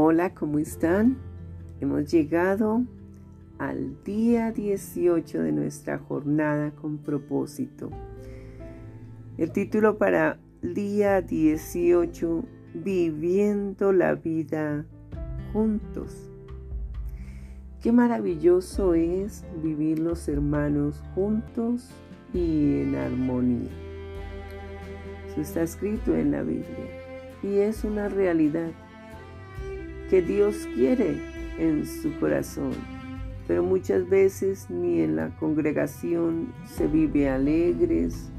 Hola, ¿cómo están? Hemos llegado al día 18 de nuestra jornada con propósito. El título para día 18, Viviendo la vida juntos. Qué maravilloso es vivir los hermanos juntos y en armonía. Eso está escrito en la Biblia y es una realidad que Dios quiere en su corazón. Pero muchas veces ni en la congregación se vive alegres,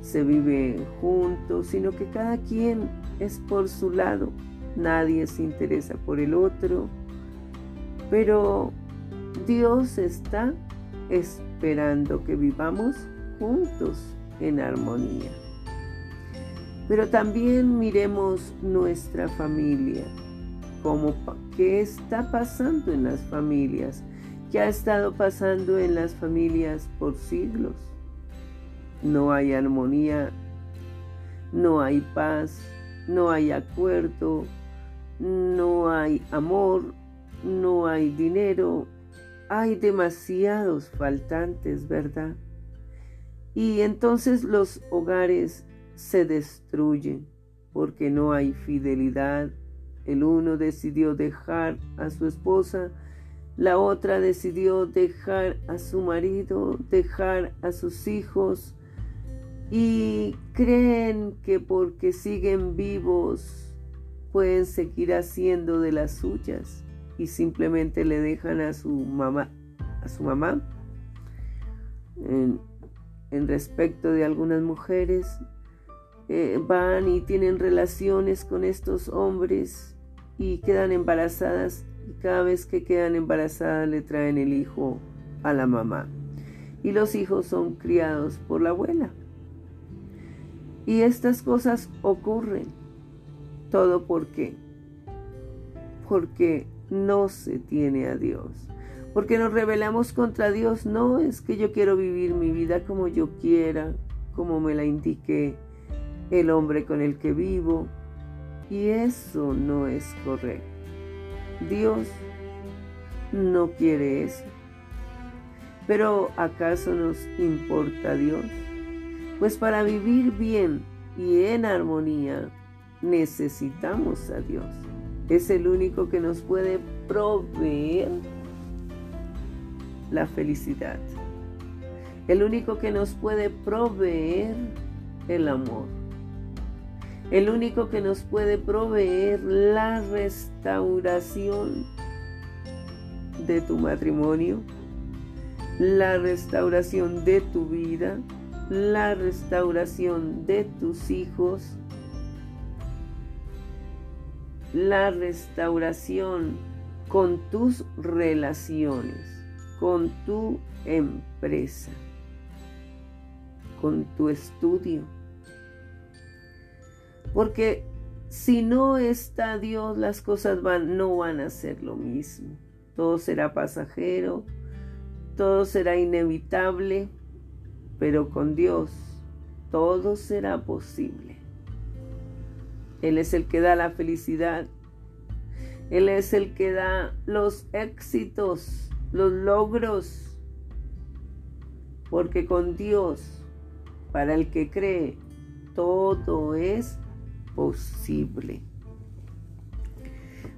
se vive juntos, sino que cada quien es por su lado. Nadie se interesa por el otro. Pero Dios está esperando que vivamos juntos en armonía. Pero también miremos nuestra familia qué está pasando en las familias, qué ha estado pasando en las familias por siglos. No hay armonía, no hay paz, no hay acuerdo, no hay amor, no hay dinero, hay demasiados faltantes, ¿verdad? Y entonces los hogares se destruyen porque no hay fidelidad, el uno decidió dejar a su esposa, la otra decidió dejar a su marido, dejar a sus hijos y creen que porque siguen vivos pueden seguir haciendo de las suyas y simplemente le dejan a su mamá, a su mamá. En, respecto de algunas mujeres, eh, van y tienen relaciones con estos hombres y quedan embarazadas y cada vez que quedan embarazadas le traen el hijo a la mamá. Y los hijos son criados por la abuela. Y estas cosas ocurren. ¿Todo por qué? Porque no se tiene a Dios. Porque nos rebelamos contra Dios. No es que yo quiero vivir mi vida como yo quiera, como me la indique el hombre con el que vivo, y eso no es correcto. Dios no quiere eso. Pero ¿acaso nos importa Dios? Pues para vivir bien y en armonía necesitamos a Dios. Es el único que nos puede proveer la felicidad. El único que nos puede proveer el amor el único que nos puede proveer la restauración de tu matrimonio, la restauración de tu vida, la restauración de tus hijos, la restauración con tus relaciones, con tu empresa, con tu estudio porque si no está Dios, las cosas van, no van a ser lo mismo. Todo será pasajero, todo será inevitable, pero con Dios todo será posible. Él es el que da la felicidad. Él es el que da los éxitos, los logros. Porque con Dios, para el que cree, todo es posible.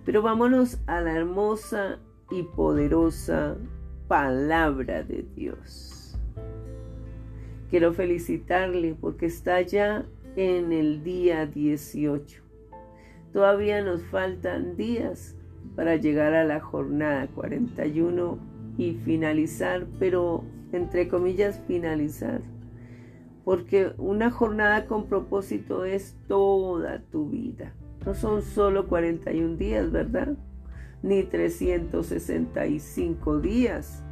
Pero vámonos a la hermosa y poderosa palabra de Dios. Quiero felicitarle porque está ya en el día 18. Todavía nos faltan días para llegar a la jornada 41 y finalizar, pero entre comillas finalizar porque una jornada con propósito es toda tu vida. No son solo 41 días, ¿verdad? Ni 365 días.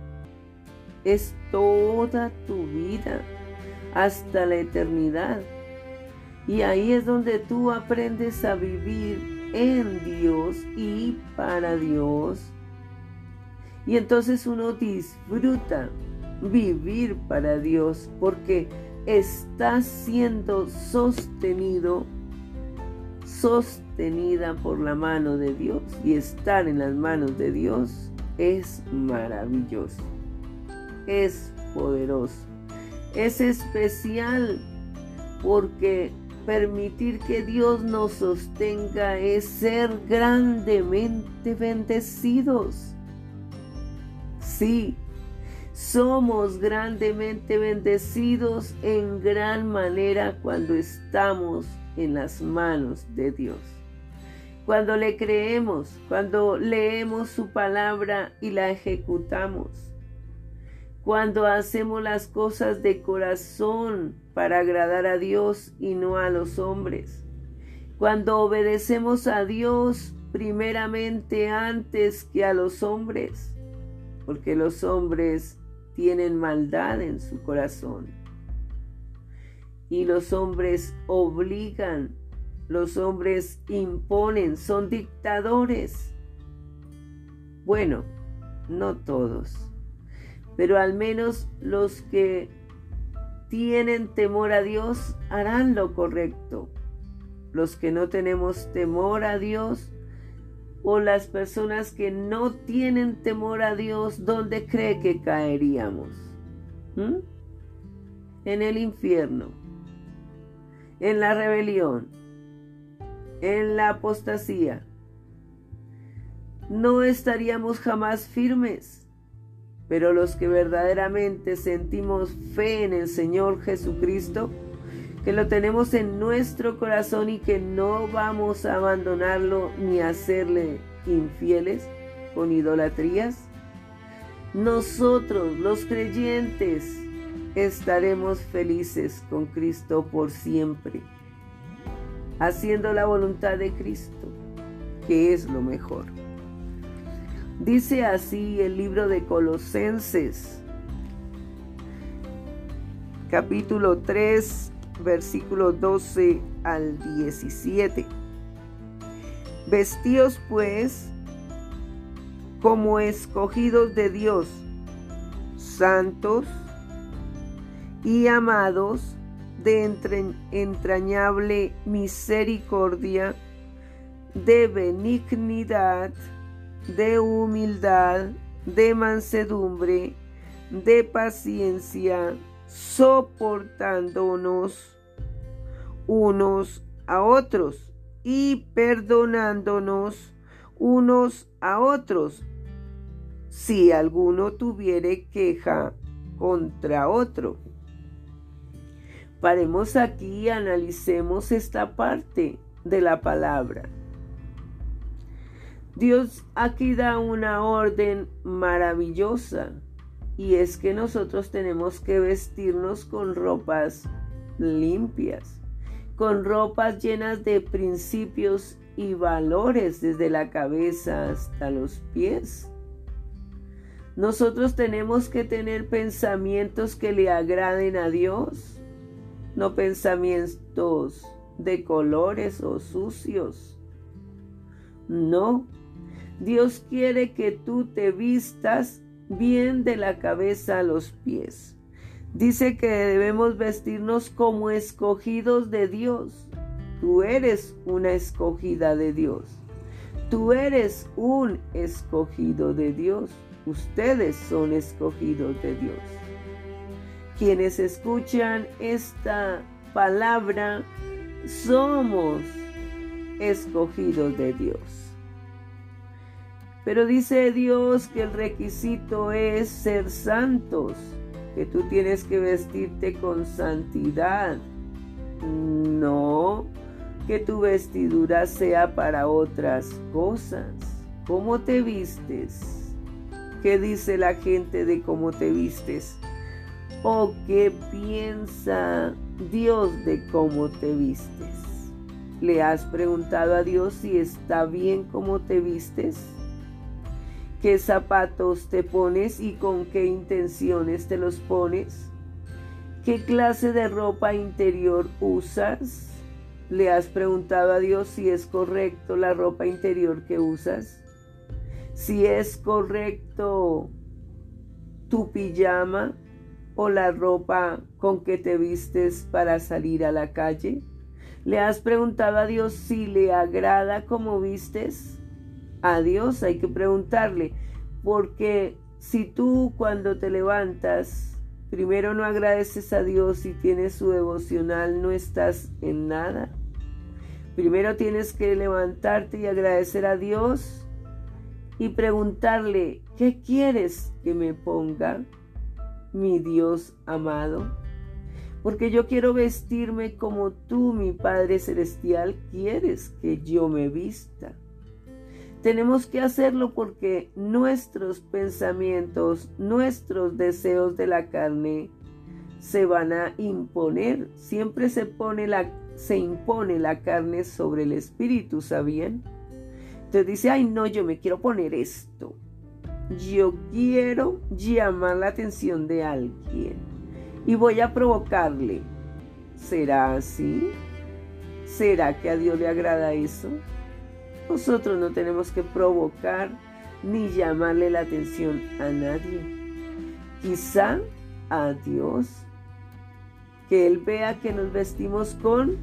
Es toda tu vida, hasta la eternidad. Y ahí es donde tú aprendes a vivir en Dios y para Dios. Y entonces uno disfruta vivir para Dios porque está siendo sostenido sostenida por la mano de Dios y estar en las manos de Dios es maravilloso, es poderoso, es especial porque permitir que Dios nos sostenga es ser grandemente bendecidos. Sí, somos grandemente bendecidos en gran manera cuando estamos en las manos de Dios. Cuando le creemos, cuando leemos su palabra y la ejecutamos. Cuando hacemos las cosas de corazón para agradar a Dios y no a los hombres. Cuando obedecemos a Dios primeramente antes que a los hombres. Porque los hombres tienen maldad en su corazón. Y los hombres obligan, los hombres imponen, son dictadores. Bueno, no todos, pero al menos los que tienen temor a Dios harán lo correcto. Los que no tenemos temor a Dios o las personas que no tienen temor a Dios, ¿dónde cree que caeríamos? ¿Mm? En el infierno, en la rebelión, en la apostasía. No estaríamos jamás firmes, pero los que verdaderamente sentimos fe en el Señor Jesucristo, que lo tenemos en nuestro corazón y que no vamos a abandonarlo ni a hacerle infieles con idolatrías? Nosotros, los creyentes, estaremos felices con Cristo por siempre, haciendo la voluntad de Cristo, que es lo mejor. Dice así el libro de Colosenses, capítulo 3, versículo 12 al 17. Vestíos pues como escogidos de Dios, santos y amados de entrañable misericordia, de benignidad, de humildad, de mansedumbre, de paciencia, soportándonos unos a otros y perdonándonos unos a otros si alguno tuviere queja contra otro. Paremos aquí y analicemos esta parte de la palabra. Dios aquí da una orden maravillosa y es que nosotros tenemos que vestirnos con ropas limpias, con ropas llenas de principios y valores desde la cabeza hasta los pies. Nosotros tenemos que tener pensamientos que le agraden a Dios, no pensamientos de colores o sucios. No, Dios quiere que tú te vistas bien de la cabeza a los pies. Dice que debemos vestirnos como escogidos de Dios. Tú eres una escogida de Dios. Tú eres un escogido de Dios. Ustedes son escogidos de Dios. Quienes escuchan esta palabra somos escogidos de Dios. Pero dice Dios que el requisito es ser santos, que tú tienes que vestirte con santidad. No, que tu vestidura sea para otras cosas. ¿Cómo te vistes? ¿Qué dice la gente de cómo te vistes? ¿O qué piensa Dios de cómo te vistes? ¿Le has preguntado a Dios si está bien cómo te vistes? Qué zapatos te pones y con qué intenciones te los pones, qué clase de ropa interior usas. ¿Le has preguntado a Dios si es correcto la ropa interior que usas? Si es correcto tu pijama o la ropa con que te vistes para salir a la calle. ¿Le has preguntado a Dios si le agrada como vistes? A Dios hay que preguntarle, porque si tú cuando te levantas, primero no agradeces a Dios y tienes su devocional, no estás en nada. Primero tienes que levantarte y agradecer a Dios y preguntarle, ¿qué quieres que me ponga, mi Dios amado? Porque yo quiero vestirme como tú, mi Padre Celestial, quieres que yo me vista. Tenemos que hacerlo porque nuestros pensamientos, nuestros deseos de la carne se van a imponer. Siempre se, pone la, se impone la carne sobre el espíritu, ¿sabían? Entonces dice, ay no, yo me quiero poner esto. Yo quiero llamar la atención de alguien y voy a provocarle. ¿Será así? ¿Será que a Dios le agrada eso? Nosotros no tenemos que provocar ni llamarle la atención a nadie. Quizá a Dios. Que Él vea que nos vestimos con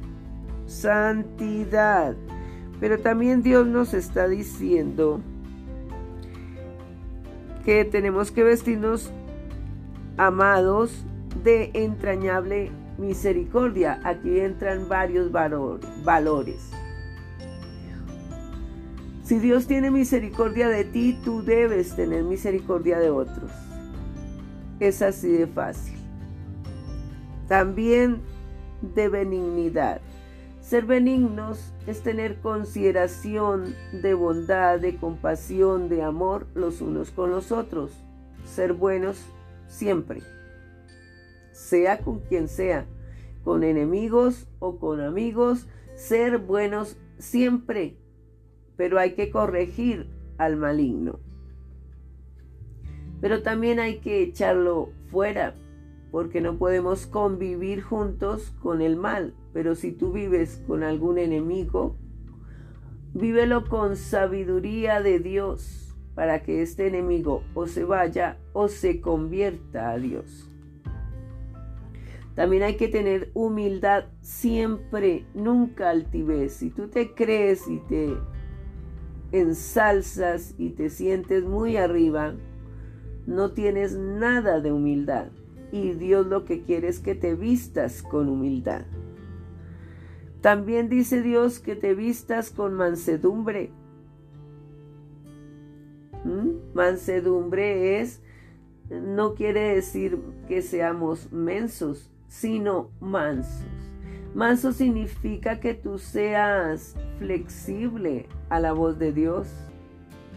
santidad. Pero también Dios nos está diciendo que tenemos que vestirnos amados de entrañable misericordia. Aquí entran varios valores. Si Dios tiene misericordia de ti, tú debes tener misericordia de otros. Es así de fácil. También de benignidad. Ser benignos es tener consideración de bondad, de compasión, de amor los unos con los otros. Ser buenos siempre, sea con quien sea, con enemigos o con amigos, ser buenos siempre pero hay que corregir al maligno. Pero también hay que echarlo fuera, porque no podemos convivir juntos con el mal. Pero si tú vives con algún enemigo, vívelo con sabiduría de Dios, para que este enemigo o se vaya o se convierta a Dios. También hay que tener humildad siempre, nunca altivez. Si tú te crees y te ensalzas y te sientes muy arriba, no tienes nada de humildad. Y Dios lo que quiere es que te vistas con humildad. También dice Dios que te vistas con mansedumbre. ¿Mm? Mansedumbre es, no quiere decir que seamos mensos, sino mansos. Manso significa que tú seas flexible a la voz de Dios,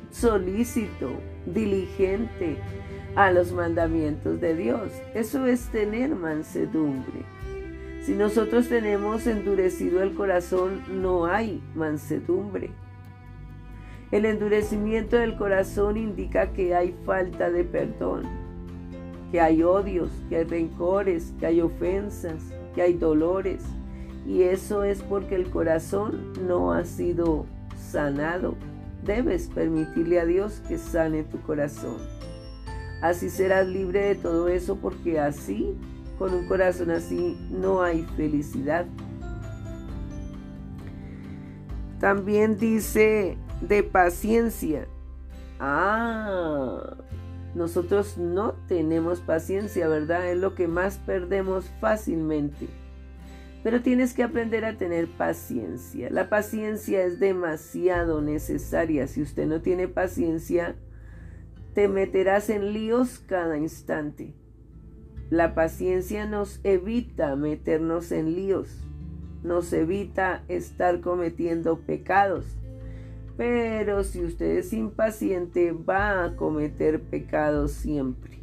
solícito, diligente a los mandamientos de Dios. Eso es tener mansedumbre. Si nosotros tenemos endurecido el corazón, no hay mansedumbre. El endurecimiento del corazón indica que hay falta de perdón, que hay odios, que hay rencores, que hay ofensas, que hay dolores y eso es porque el corazón no ha sido sanado. Debes permitirle a Dios que sane tu corazón. Así serás libre de todo eso porque así, con un corazón así, no hay felicidad. También dice de paciencia. Ah, nosotros no tenemos paciencia, ¿verdad? Es lo que más perdemos fácilmente. Pero tienes que aprender a tener paciencia. La paciencia es demasiado necesaria. Si usted no tiene paciencia, te meterás en líos cada instante. La paciencia nos evita meternos en líos, nos evita estar cometiendo pecados. Pero si usted es impaciente, va a cometer pecados siempre.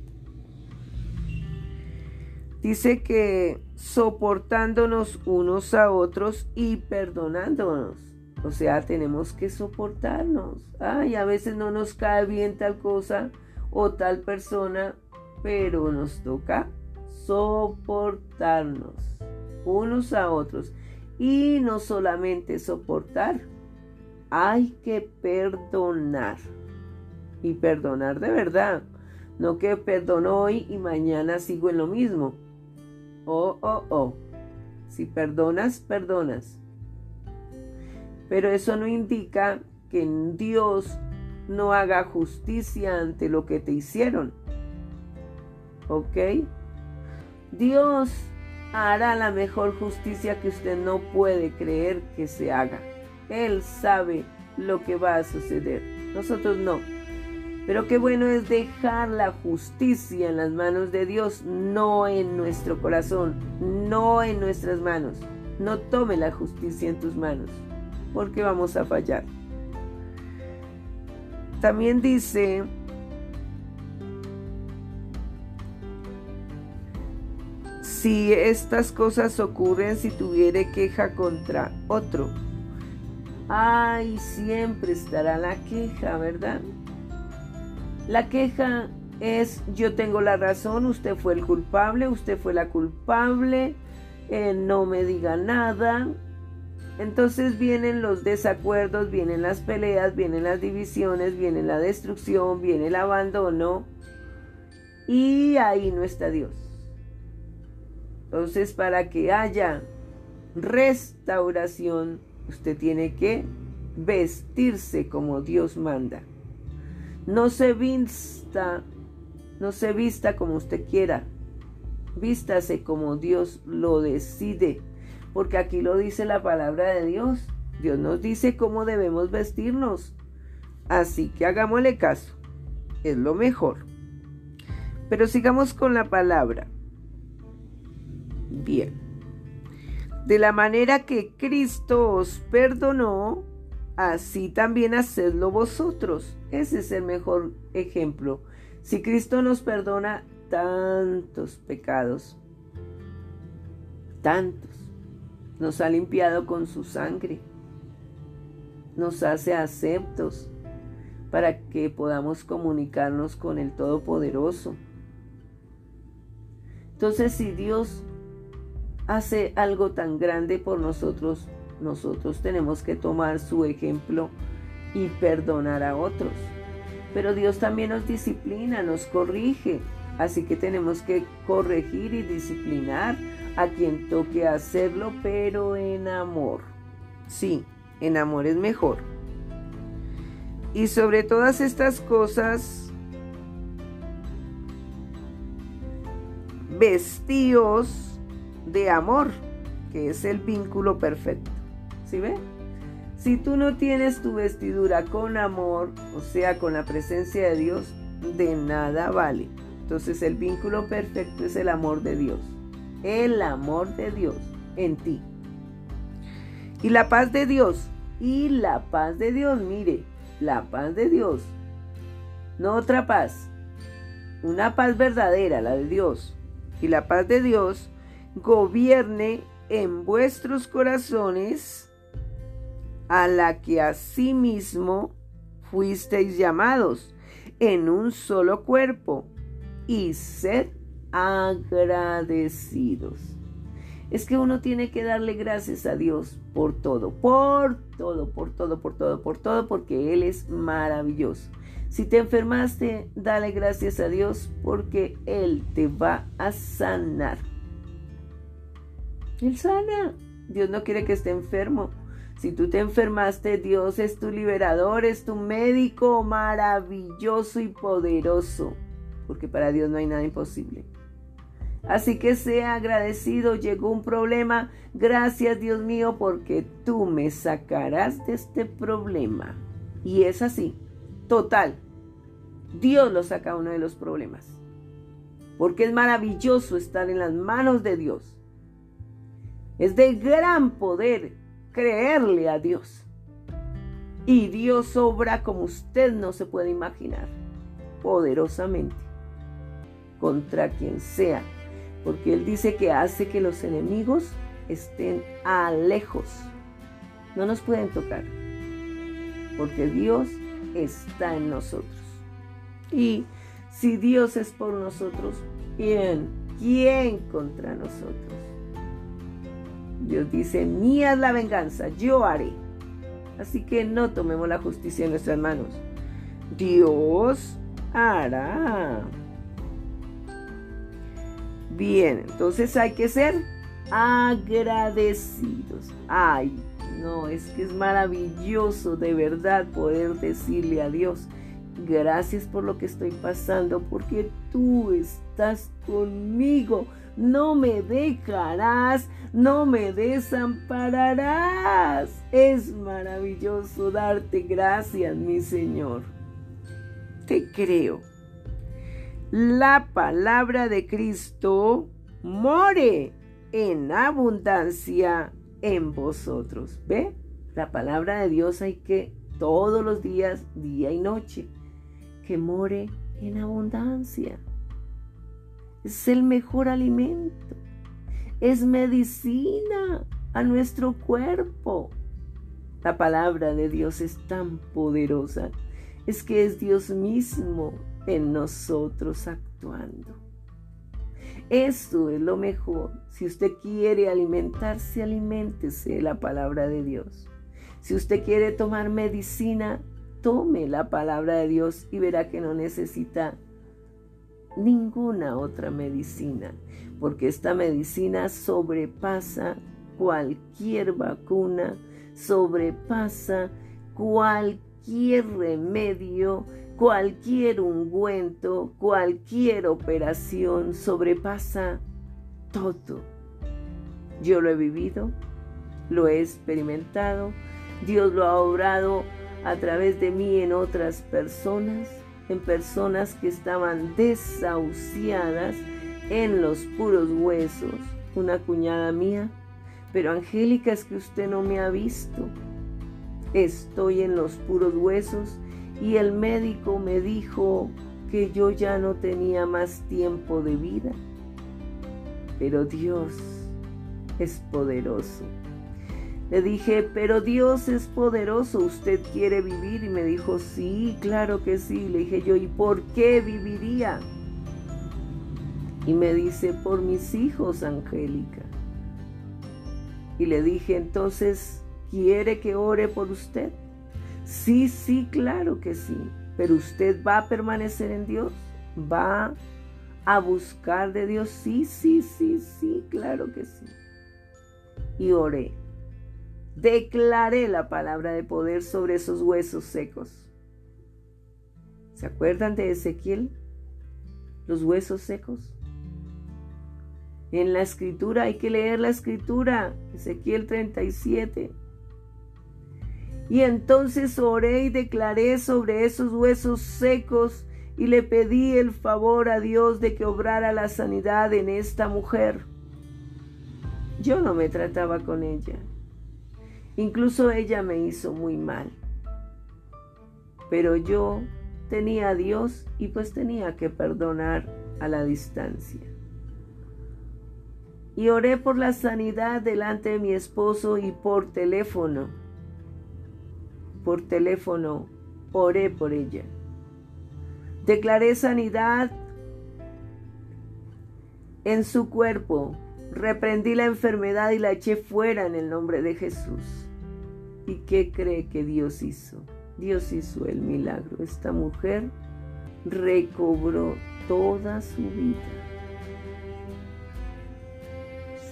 Dice que soportándonos unos a otros y perdonándonos. O sea, tenemos que soportarnos. Ay, a veces no nos cae bien tal cosa o tal persona, pero nos toca soportarnos unos a otros. Y no solamente soportar, hay que perdonar. Y perdonar de verdad. No que perdono hoy y mañana sigo en lo mismo. Oh, oh, oh. Si perdonas, perdonas. Pero eso no indica que Dios no haga justicia ante lo que te hicieron. ¿Ok? Dios hará la mejor justicia que usted no puede creer que se haga. Él sabe lo que va a suceder. Nosotros no. Pero qué bueno es dejar la justicia en las manos de Dios, no en nuestro corazón, no en nuestras manos. No tome la justicia en tus manos, porque vamos a fallar. También dice, si estas cosas ocurren si tuviere queja contra otro. Ay, siempre estará la queja, ¿verdad? La queja es yo tengo la razón, usted fue el culpable, usted fue la culpable, eh, no me diga nada. Entonces vienen los desacuerdos, vienen las peleas, vienen las divisiones, viene la destrucción, viene el abandono. Y ahí no está Dios. Entonces para que haya restauración, usted tiene que vestirse como Dios manda. No se vista, no se vista como usted quiera. Vístase como Dios lo decide, porque aquí lo dice la palabra de Dios. Dios nos dice cómo debemos vestirnos. Así que hagámosle caso. Es lo mejor. Pero sigamos con la palabra. Bien. De la manera que Cristo os perdonó, así también hacedlo vosotros. Ese es el mejor ejemplo. Si Cristo nos perdona tantos pecados, tantos, nos ha limpiado con su sangre, nos hace aceptos para que podamos comunicarnos con el Todopoderoso. Entonces, si Dios hace algo tan grande por nosotros, nosotros tenemos que tomar su ejemplo y perdonar a otros. Pero Dios también nos disciplina, nos corrige. Así que tenemos que corregir y disciplinar a quien toque hacerlo, pero en amor. Sí, en amor es mejor. Y sobre todas estas cosas, vestíos de amor, que es el vínculo perfecto. ¿Sí ve? Si tú no tienes tu vestidura con amor, o sea, con la presencia de Dios, de nada vale. Entonces el vínculo perfecto es el amor de Dios. El amor de Dios en ti. Y la paz de Dios. Y la paz de Dios, mire, la paz de Dios. No otra paz. Una paz verdadera, la de Dios. Y la paz de Dios gobierne en vuestros corazones a la que asimismo fuisteis llamados en un solo cuerpo y sed agradecidos. Es que uno tiene que darle gracias a Dios por todo, por todo, por todo, por todo, por todo, porque Él es maravilloso. Si te enfermaste, dale gracias a Dios porque Él te va a sanar. Él sana. Dios no quiere que esté enfermo. Si tú te enfermaste, Dios es tu liberador, es tu médico maravilloso y poderoso, porque para Dios no hay nada imposible. Así que sea agradecido, llegó un problema, gracias Dios mío, porque tú me sacarás de este problema. Y es así, total. Dios lo saca uno de los problemas, porque es maravilloso estar en las manos de Dios. Es de gran poder creerle a Dios. Y Dios obra como usted no se puede imaginar, poderosamente, contra quien sea, porque Él dice que hace que los enemigos estén a lejos. No nos pueden tocar, porque Dios está en nosotros. Y si Dios es por nosotros, ¿quién? ¿Quién contra nosotros? Dios dice, mía es la venganza, yo haré. Así que no tomemos la justicia en nuestras manos. Dios hará. Bien, entonces hay que ser agradecidos. Ay, no, es que es maravilloso de verdad poder decirle a Dios, gracias por lo que estoy pasando, porque tú estás conmigo. No me dejarás, no me desampararás. Es maravilloso darte gracias, mi Señor. Te creo. La palabra de Cristo more en abundancia en vosotros. ¿Ve? La palabra de Dios hay que todos los días, día y noche, que more en abundancia. Es el mejor alimento. Es medicina a nuestro cuerpo. La palabra de Dios es tan poderosa. Es que es Dios mismo en nosotros actuando. Esto es lo mejor. Si usted quiere alimentarse, aliméntese de la palabra de Dios. Si usted quiere tomar medicina, tome la palabra de Dios y verá que no necesita ninguna otra medicina, porque esta medicina sobrepasa cualquier vacuna, sobrepasa cualquier remedio, Cualquier ungüento, cualquier operación sobrepasa todo. Yo lo he vivido, lo he experimentado, Dios lo ha obrado a través de mí en otras personas, en personas que estaban desahuciadas en los puros huesos. Una cuñada mía, pero Angélica es que usted no me ha visto. Estoy en los puros huesos y el médico me dijo que yo ya no tenía más tiempo de vida. Pero Dios es poderoso. Le dije, pero Dios es poderoso, ¿usted quiere vivir? Y me dijo, sí, claro que sí. Le dije yo, ¿y por qué viviría? Y me dice, por mis hijos, Angélica. Y le dije, entonces, ¿quiere que ore por usted? Sí, sí, claro que sí. Pero usted va a permanecer en Dios. Va a buscar de Dios. Sí, sí, sí, sí, claro que sí. Y oré. Declaré la palabra de poder sobre esos huesos secos. ¿Se acuerdan de Ezequiel? Los huesos secos. En la escritura hay que leer la escritura. Ezequiel 37. Y entonces oré y declaré sobre esos huesos secos y le pedí el favor a Dios de que obrara la sanidad en esta mujer. Yo no me trataba con ella. Incluso ella me hizo muy mal. Pero yo tenía a Dios y pues tenía que perdonar a la distancia. Y oré por la sanidad delante de mi esposo y por teléfono por teléfono, oré por ella. Declaré sanidad en su cuerpo, reprendí la enfermedad y la eché fuera en el nombre de Jesús. ¿Y qué cree que Dios hizo? Dios hizo el milagro. Esta mujer recobró toda su vida.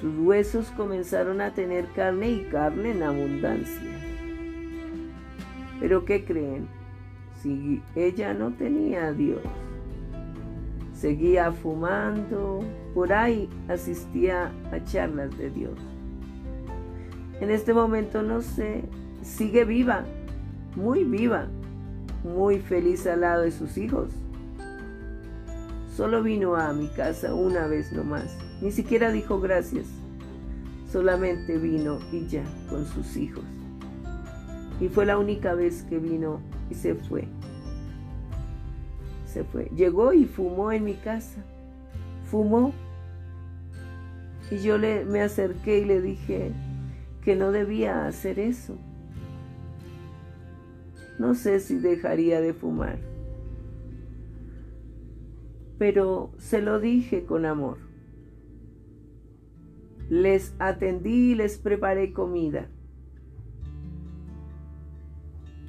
Sus huesos comenzaron a tener carne y carne en abundancia. Pero ¿qué creen? Si ella no tenía a Dios, seguía fumando, por ahí asistía a charlas de Dios. En este momento no sé, sigue viva, muy viva, muy feliz al lado de sus hijos. Solo vino a mi casa una vez nomás, ni siquiera dijo gracias, solamente vino y ya con sus hijos. Y fue la única vez que vino y se fue. Se fue. Llegó y fumó en mi casa. Fumó. Y yo le, me acerqué y le dije que no debía hacer eso. No sé si dejaría de fumar. Pero se lo dije con amor. Les atendí y les preparé comida.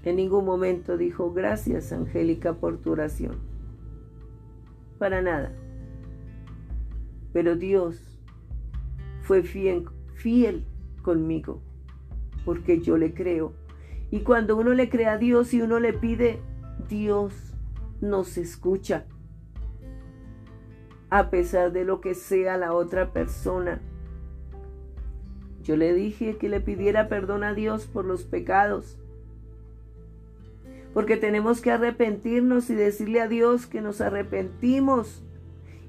En ningún momento dijo, gracias Angélica por tu oración. Para nada. Pero Dios fue fiel, fiel conmigo, porque yo le creo. Y cuando uno le cree a Dios y uno le pide, Dios nos escucha. A pesar de lo que sea la otra persona. Yo le dije que le pidiera perdón a Dios por los pecados. Porque tenemos que arrepentirnos y decirle a Dios que nos arrepentimos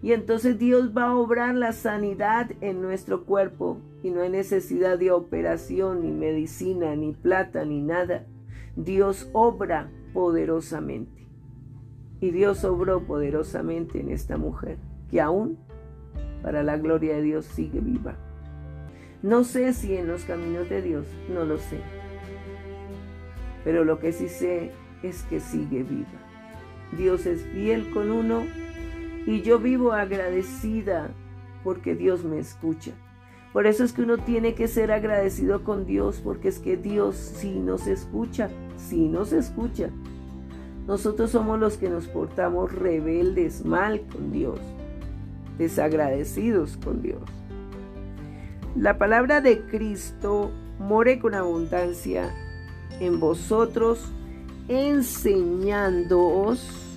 y entonces Dios va a obrar la sanidad en nuestro cuerpo y no hay necesidad de operación, ni medicina, ni plata, ni nada. Dios obra poderosamente. Y Dios obró poderosamente en esta mujer, que aún, para la gloria de Dios, sigue viva. No sé si en los caminos de Dios, no lo sé. Pero lo que sí sé es que sigue viva. Dios es fiel con uno y yo vivo agradecida porque Dios me escucha. Por eso es que uno tiene que ser agradecido con Dios, porque es que Dios sí nos escucha, sí nos escucha. Nosotros somos los que nos portamos rebeldes, mal con Dios, desagradecidos con Dios. La palabra de Cristo more con abundancia en vosotros, enseñándoos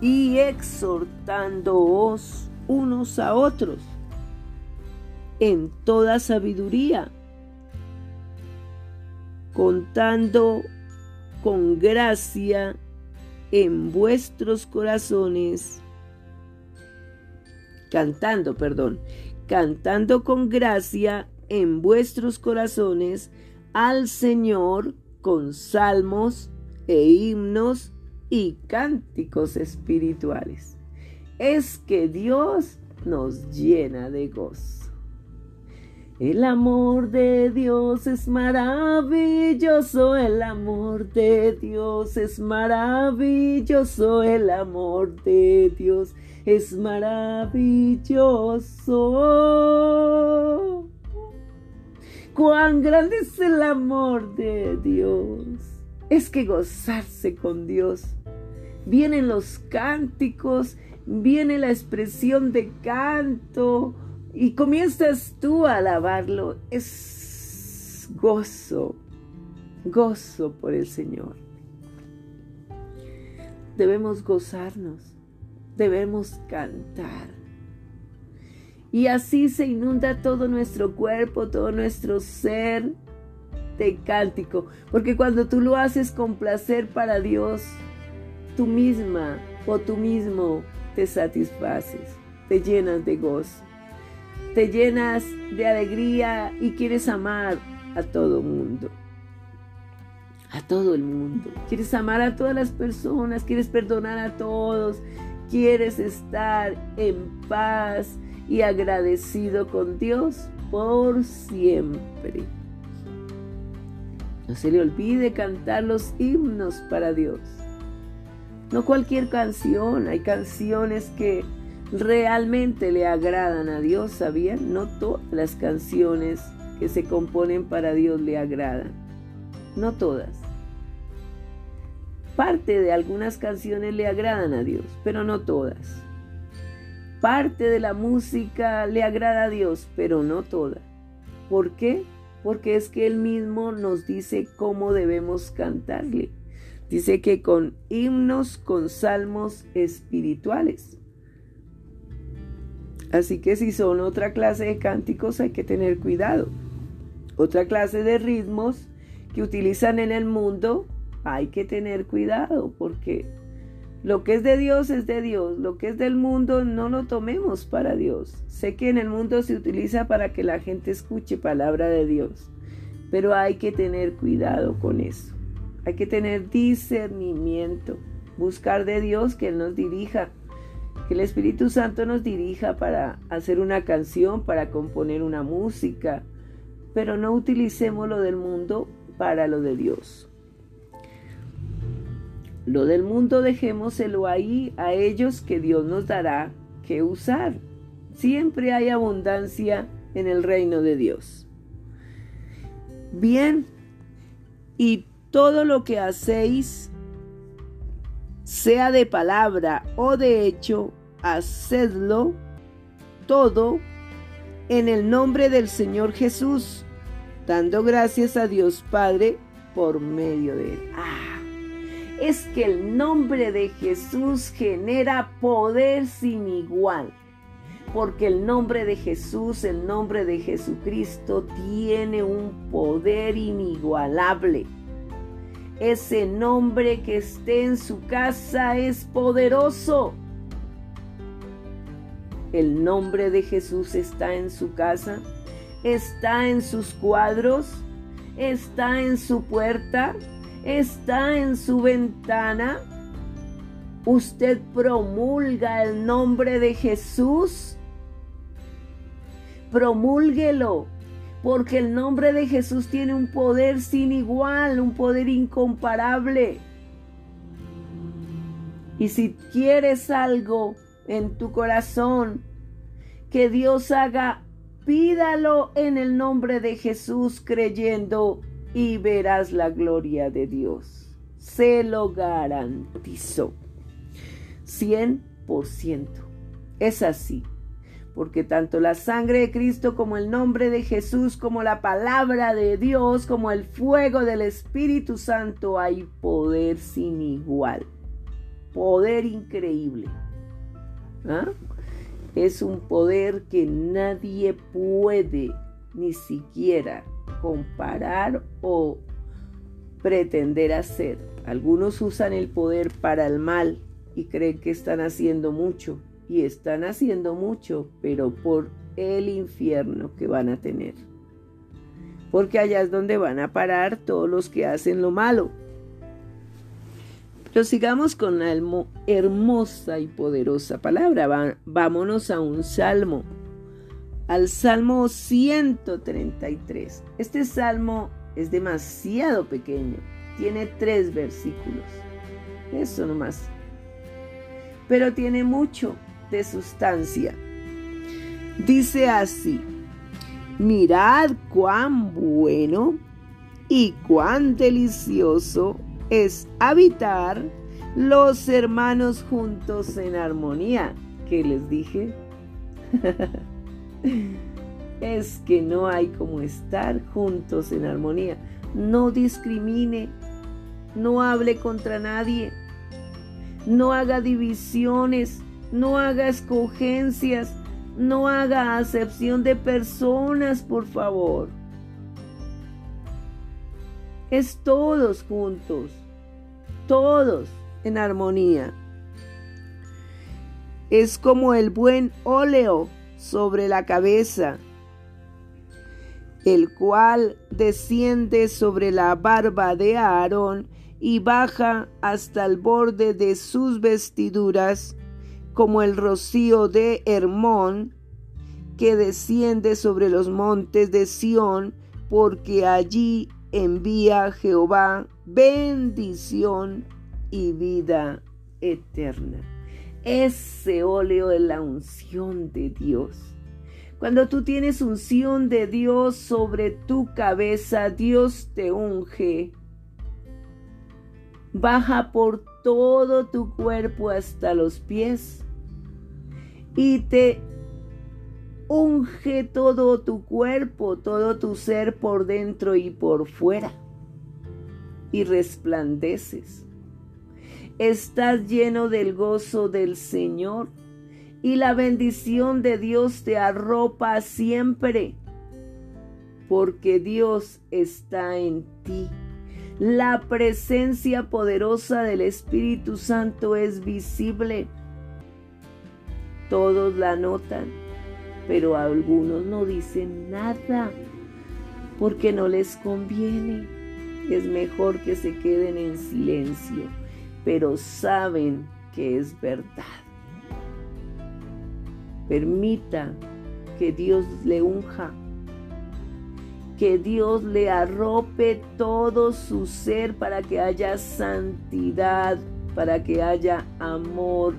y exhortándoos unos a otros en toda sabiduría, contando con gracia en vuestros corazones, cantando, perdón, cantando con gracia en vuestros corazones al Señor con salmos e himnos y cánticos espirituales. Es que Dios nos llena de gozo. El amor de Dios es maravilloso, el amor de Dios es maravilloso, el amor de Dios es maravilloso. Cuán grande es el amor de Dios. Es que gozarse con Dios vienen los cánticos, viene la expresión de canto y comienzas tú a alabarlo. Es gozo, gozo por el Señor. Debemos gozarnos, debemos cantar. Y así se inunda todo nuestro cuerpo, todo nuestro ser de cántico. Porque cuando tú lo haces con placer para Dios, tú misma o tú mismo te satisfaces, te llenas de gozo, te llenas de alegría y quieres amar a todo mundo. A todo el mundo. Quieres amar a todas las personas, quieres perdonar a todos, quieres estar en paz y agradecido con Dios por siempre. No se le olvide cantar los himnos para Dios. No cualquier canción, hay canciones que realmente le agradan a Dios, ¿sabían? No todas las canciones que se componen para Dios le agradan. No todas. Parte de algunas canciones le agradan a Dios, pero no todas. Parte de la música le agrada a Dios, pero no toda. ¿Por qué? Porque es que Él mismo nos dice cómo debemos cantarle. Dice que con himnos, con salmos espirituales. Así que si son otra clase de cánticos hay que tener cuidado. Otra clase de ritmos que utilizan en el mundo hay que tener cuidado porque lo que es de Dios es de Dios, lo que es del mundo no lo tomemos para Dios. Sé que en el mundo se utiliza para que la gente escuche palabra de Dios, pero hay que tener cuidado con eso. Hay que tener discernimiento, buscar de Dios que Él nos dirija, que el Espíritu Santo nos dirija para hacer una canción, para componer una música, pero no utilicemos lo del mundo para lo de Dios. Lo del mundo dejémoselo ahí a ellos que Dios nos dará que usar. Siempre hay abundancia en el reino de Dios. Bien, y todo lo que hacéis, sea de palabra o de hecho, hacedlo todo en el nombre del Señor Jesús, dando gracias a Dios Padre por medio de él. Ah, es que el nombre de Jesús genera poder sin igual porque el nombre de Jesús, el nombre de Jesucristo tiene un poder inigualable. Ese nombre que esté en su casa es poderoso. El nombre de Jesús está en su casa, está en sus cuadros, está en su puerta, está en su ventana. Usted promulga el nombre de Jesús promúlguelo, porque el nombre de Jesús tiene un poder sin igual, un poder incomparable. Y si quieres algo en tu corazón que Dios haga, pídalo en el nombre de Jesús creyendo y verás la gloria de Dios. Se lo garantizo. 100%. Es así porque tanto la sangre de Cristo como el nombre de Jesús, como la palabra de Dios, como el fuego del Espíritu Santo, hay poder sin igual, poder increíble. ¿Ah? Es un poder que nadie puede ni siquiera comparar o pretender hacer. Algunos usan el poder para el mal y creen que están haciendo mucho y están haciendo mucho, pero por el infierno que van a tener. Porque allá es donde van a parar todos los que hacen lo malo. Pero sigamos con la hermosa y poderosa palabra. vámonos a un salmo. Al salmo 133. Este salmo es demasiado pequeño. Tiene tres versículos. Eso nomás. Pero tiene mucho de sustancia. Dice así, mirad cuán bueno y cuán delicioso es habitar los hermanos juntos en armonía. ¿Qué les dije? es que no hay como estar juntos en armonía. No discrimine, no hable contra nadie, no haga divisiones, no haga escogencias, no haga acepción de personas, por favor. Es todos juntos, todos en armonía. Es como el buen óleo sobre la cabeza, el cual desciende sobre la barba de Aarón y baja hasta el borde de sus vestiduras como el rocío de Hermón que desciende sobre los montes de Sión, porque allí envía Jehová bendición y vida eterna. Ese óleo es la unción de Dios. Cuando tú tienes unción de Dios sobre tu cabeza, Dios te unge. Baja por todo tu cuerpo hasta los pies y te unge todo tu cuerpo, todo tu ser por dentro y por fuera. Y resplandeces. Estás lleno del gozo del Señor y la bendición de Dios te arropa siempre, porque Dios está en ti. La presencia poderosa del Espíritu Santo es visible todos la notan, pero algunos no dicen nada porque no les conviene. Es mejor que se queden en silencio, pero saben que es verdad. Permita que Dios le unja, que Dios le arrope todo su ser para que haya santidad, para que haya amor,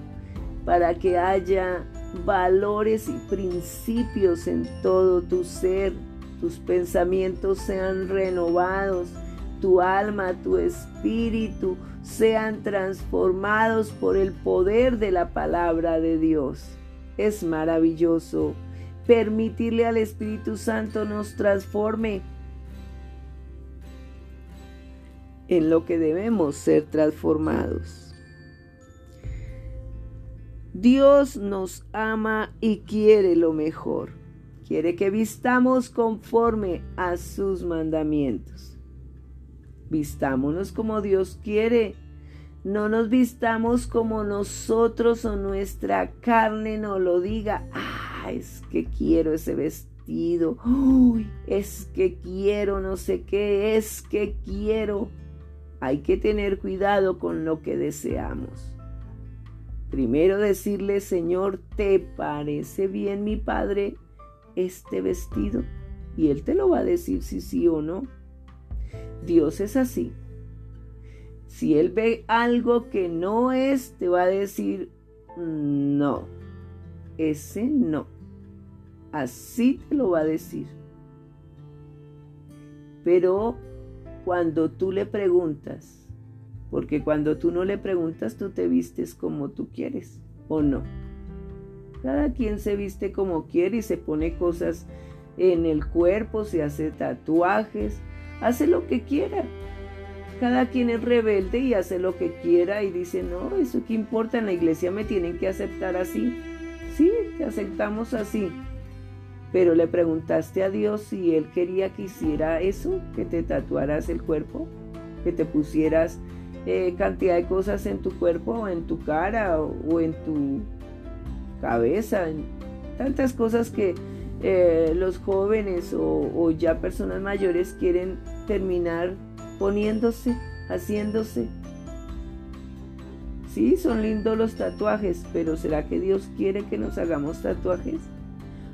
para que haya valores y principios en todo tu ser, tus pensamientos sean renovados, tu alma, tu espíritu sean transformados por el poder de la palabra de Dios. Es maravilloso permitirle al Espíritu Santo nos transforme en lo que debemos ser transformados. Dios nos ama y quiere lo mejor. Quiere que vistamos conforme a sus mandamientos. Vistámonos como Dios quiere. No nos vistamos como nosotros o nuestra carne nos lo diga. Ah, es que quiero ese vestido. Uy, es que quiero no sé qué. Es que quiero. Hay que tener cuidado con lo que deseamos. Primero decirle, Señor, ¿te parece bien mi Padre este vestido? Y Él te lo va a decir si sí o no. Dios es así. Si Él ve algo que no es, te va a decir, no, ese no. Así te lo va a decir. Pero cuando tú le preguntas, porque cuando tú no le preguntas, tú te vistes como tú quieres o no. Cada quien se viste como quiere y se pone cosas en el cuerpo, se hace tatuajes, hace lo que quiera. Cada quien es rebelde y hace lo que quiera y dice, no, eso qué importa, en la iglesia me tienen que aceptar así. Sí, te aceptamos así. Pero le preguntaste a Dios si Él quería que hiciera eso, que te tatuaras el cuerpo, que te pusieras eh, cantidad de cosas en tu cuerpo, o en tu cara, o, en tu cabeza, en tantas cosas que eh, los jóvenes o, o ya personas mayores quieren terminar poniéndose, haciéndose. Sí, son lindos los tatuajes, pero ¿será que Dios quiere que nos hagamos tatuajes?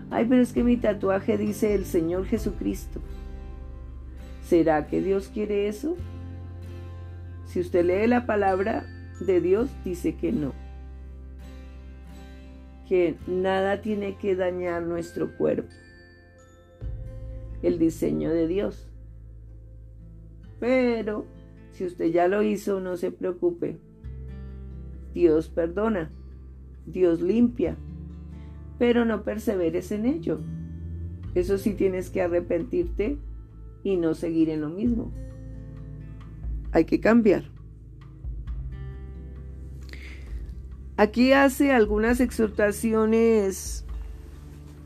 Ay, pero es que mi tatuaje dice el Señor Jesucristo. ¿Será que Dios quiere eso? Si usted lee la palabra de Dios, dice que no. Que nada tiene que dañar nuestro cuerpo. El diseño de Dios. Pero si usted ya lo hizo, no se preocupe. Dios perdona. Dios limpia pero no perseveres en ello. Eso sí tienes que arrepentirte y no seguir en lo mismo. Hay que cambiar. Aquí hace algunas exhortaciones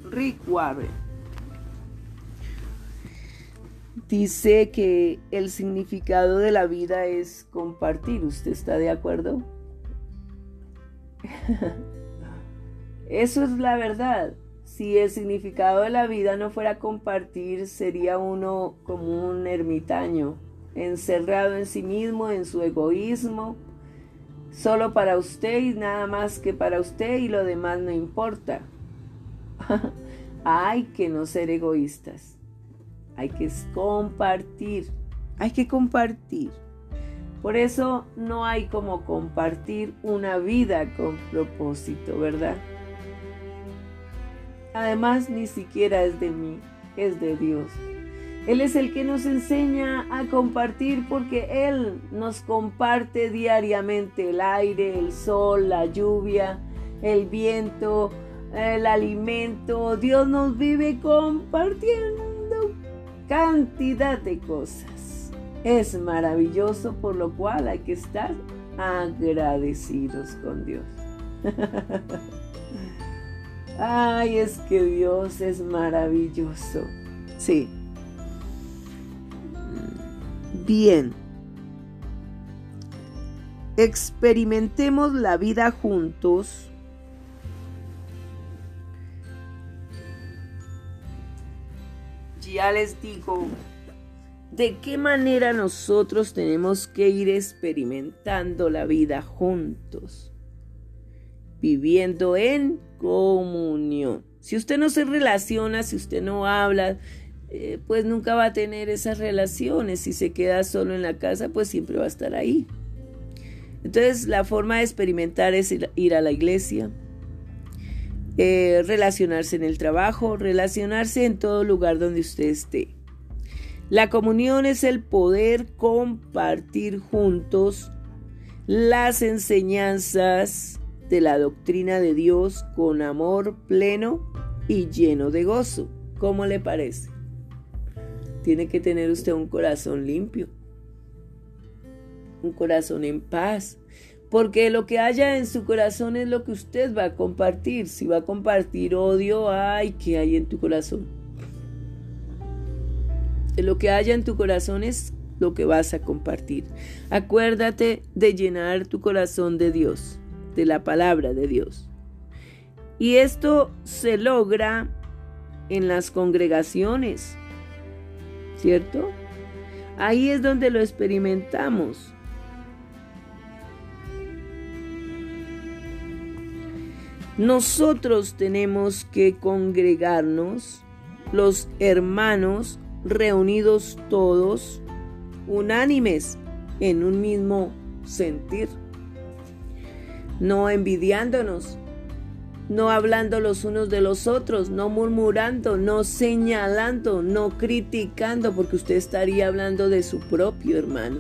Rick Warren. Dice que el significado de la vida es compartir. ¿Usted está de acuerdo? Eso es la verdad. Si el significado de la vida no fuera compartir, sería uno como un ermitaño, encerrado en sí mismo, en su egoísmo, solo para usted y nada más que para usted y lo demás no importa. hay que no ser egoístas. Hay que compartir. Hay que compartir. Por eso no hay como compartir una vida con propósito, ¿verdad? Además, ni siquiera es de mí, es de Dios. Él es el que nos enseña a compartir porque Él nos comparte diariamente el aire, el sol, la lluvia, el viento, el alimento. Dios nos vive compartiendo cantidad de cosas. Es maravilloso por lo cual hay que estar agradecidos con Dios. Ay, es que Dios es maravilloso. Sí. Bien. Experimentemos la vida juntos. Ya les digo de qué manera nosotros tenemos que ir experimentando la vida juntos viviendo en comunión. Si usted no se relaciona, si usted no habla, eh, pues nunca va a tener esas relaciones. Si se queda solo en la casa, pues siempre va a estar ahí. Entonces, la forma de experimentar es ir a la iglesia, eh, relacionarse en el trabajo, relacionarse en todo lugar donde usted esté. La comunión es el poder compartir juntos las enseñanzas de la doctrina de Dios con amor pleno y lleno de gozo. ¿Cómo le parece? Tiene que tener usted un corazón limpio, un corazón en paz, porque lo que haya en su corazón es lo que usted va a compartir. Si va a compartir odio, ay, ¿qué hay en tu corazón? Lo que haya en tu corazón es lo que vas a compartir. Acuérdate de llenar tu corazón de Dios, de la palabra de Dios. Y esto se logra en las congregaciones, ¿cierto? Ahí es donde lo experimentamos. Nosotros tenemos que congregarnos, los hermanos reunidos todos, unánimes, en un mismo sentir, no envidiándonos, no hablando los unos de los otros, no murmurando, no señalando, no criticando, porque usted estaría hablando de su propio hermano.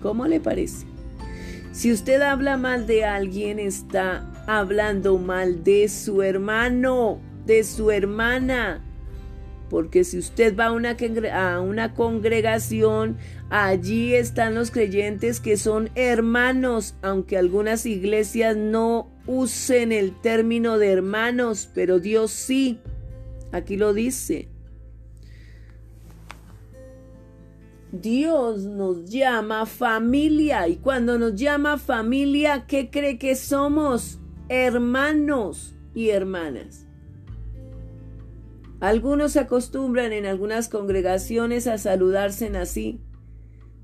¿Cómo le parece? Si usted habla mal de alguien, está hablando mal de su hermano, de su hermana. Porque si usted va a una, a una congregación, allí están los creyentes que son hermanos, aunque algunas iglesias no usen el término de hermanos, pero Dios sí. Aquí lo dice. Dios nos llama familia y cuando nos llama familia, ¿qué cree que somos? hermanos y hermanas. Algunos acostumbran en algunas congregaciones a saludarse así.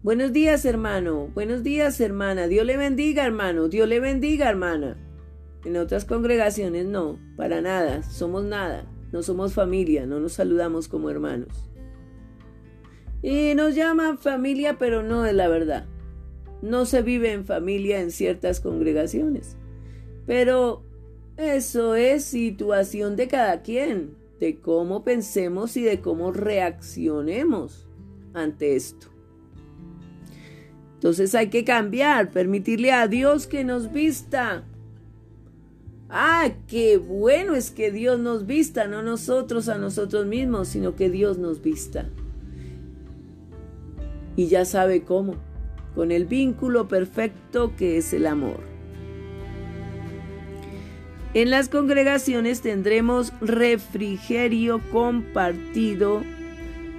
Buenos días, hermano. Buenos días, hermana. Dios le bendiga, hermano. Dios le bendiga, hermana. En otras congregaciones no, para nada. Somos nada. No somos familia. No nos saludamos como hermanos. Y nos llaman familia, pero no es la verdad. No se vive en familia en ciertas congregaciones. Pero eso es situación de cada quien, de cómo pensemos y de cómo reaccionemos ante esto. Entonces hay que cambiar, permitirle a Dios que nos vista. Ah, qué bueno es que Dios nos vista, no nosotros a nosotros mismos, sino que Dios nos vista. Y ya sabe cómo, con el vínculo perfecto que es el amor. En las congregaciones tendremos refrigerio compartido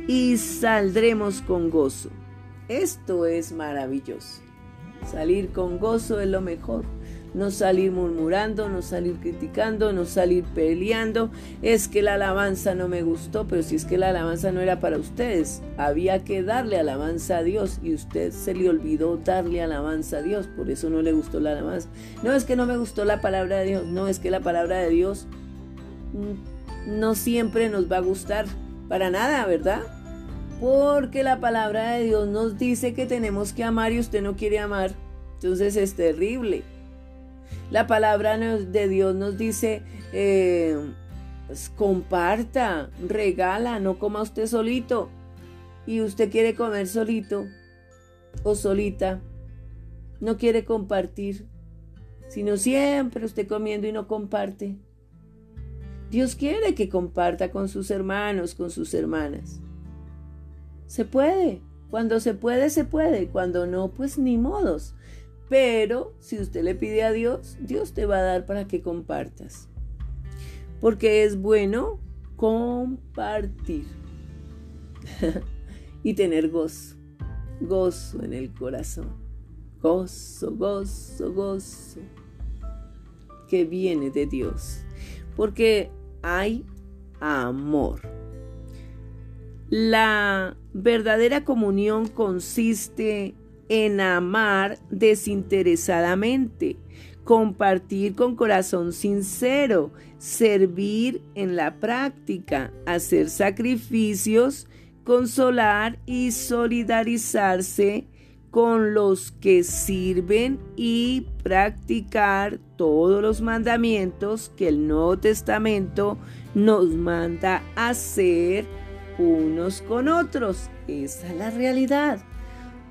y saldremos con gozo. Esto es maravilloso. Salir con gozo es lo mejor no salir murmurando, no salir criticando, no salir peleando. Es que la alabanza no me gustó, pero si es que la alabanza no era para ustedes, había que darle alabanza a Dios y usted se le olvidó darle alabanza a Dios, por eso no le gustó la alabanza. No es que no me gustó la palabra de Dios, no es que la palabra de Dios no siempre nos va a gustar, para nada, ¿verdad? Porque la palabra de Dios nos dice que tenemos que amar y usted no quiere amar. Entonces es terrible. La palabra de Dios nos dice, eh, comparta, regala, no coma usted solito. Y usted quiere comer solito o solita, no quiere compartir, sino siempre usted comiendo y no comparte. Dios quiere que comparta con sus hermanos, con sus hermanas. Se puede. Cuando se puede, se puede. Cuando no, pues ni modos. Pero si usted le pide a Dios, Dios te va a dar para que compartas. Porque es bueno compartir y tener gozo, gozo en el corazón. Gozo, gozo, gozo que viene de Dios. Porque hay amor. La verdadera comunión consiste en amar desinteresadamente, compartir con corazón sincero, servir en la práctica, hacer sacrificios, consolar y solidarizarse con los que sirven y practicar todos los mandamientos que el Nuevo Testamento nos manda hacer unos con otros. Esa es la realidad.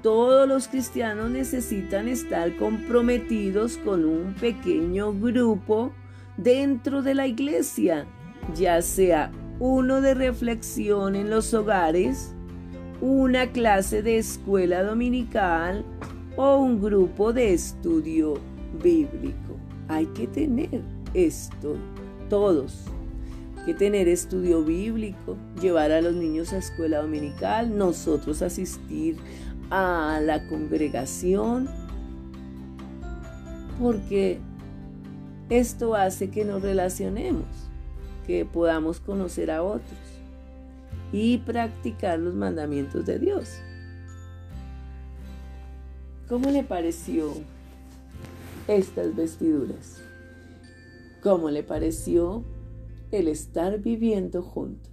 Todos los cristianos necesitan estar comprometidos con un pequeño grupo dentro de la iglesia ya sea uno de reflexión en los hogares, una clase de escuela dominical o un grupo de estudio bíblico. Hay que tener esto, todos. Hay que tener estudio bíblico, llevar a los niños a escuela dominical, nosotros asistir a la congregación, porque esto hace que nos relacionemos, que podamos conocer a otros y practicar los mandamientos de Dios. ¿Cómo le pareció estas vestiduras? ¿Cómo le pareció el estar viviendo juntos?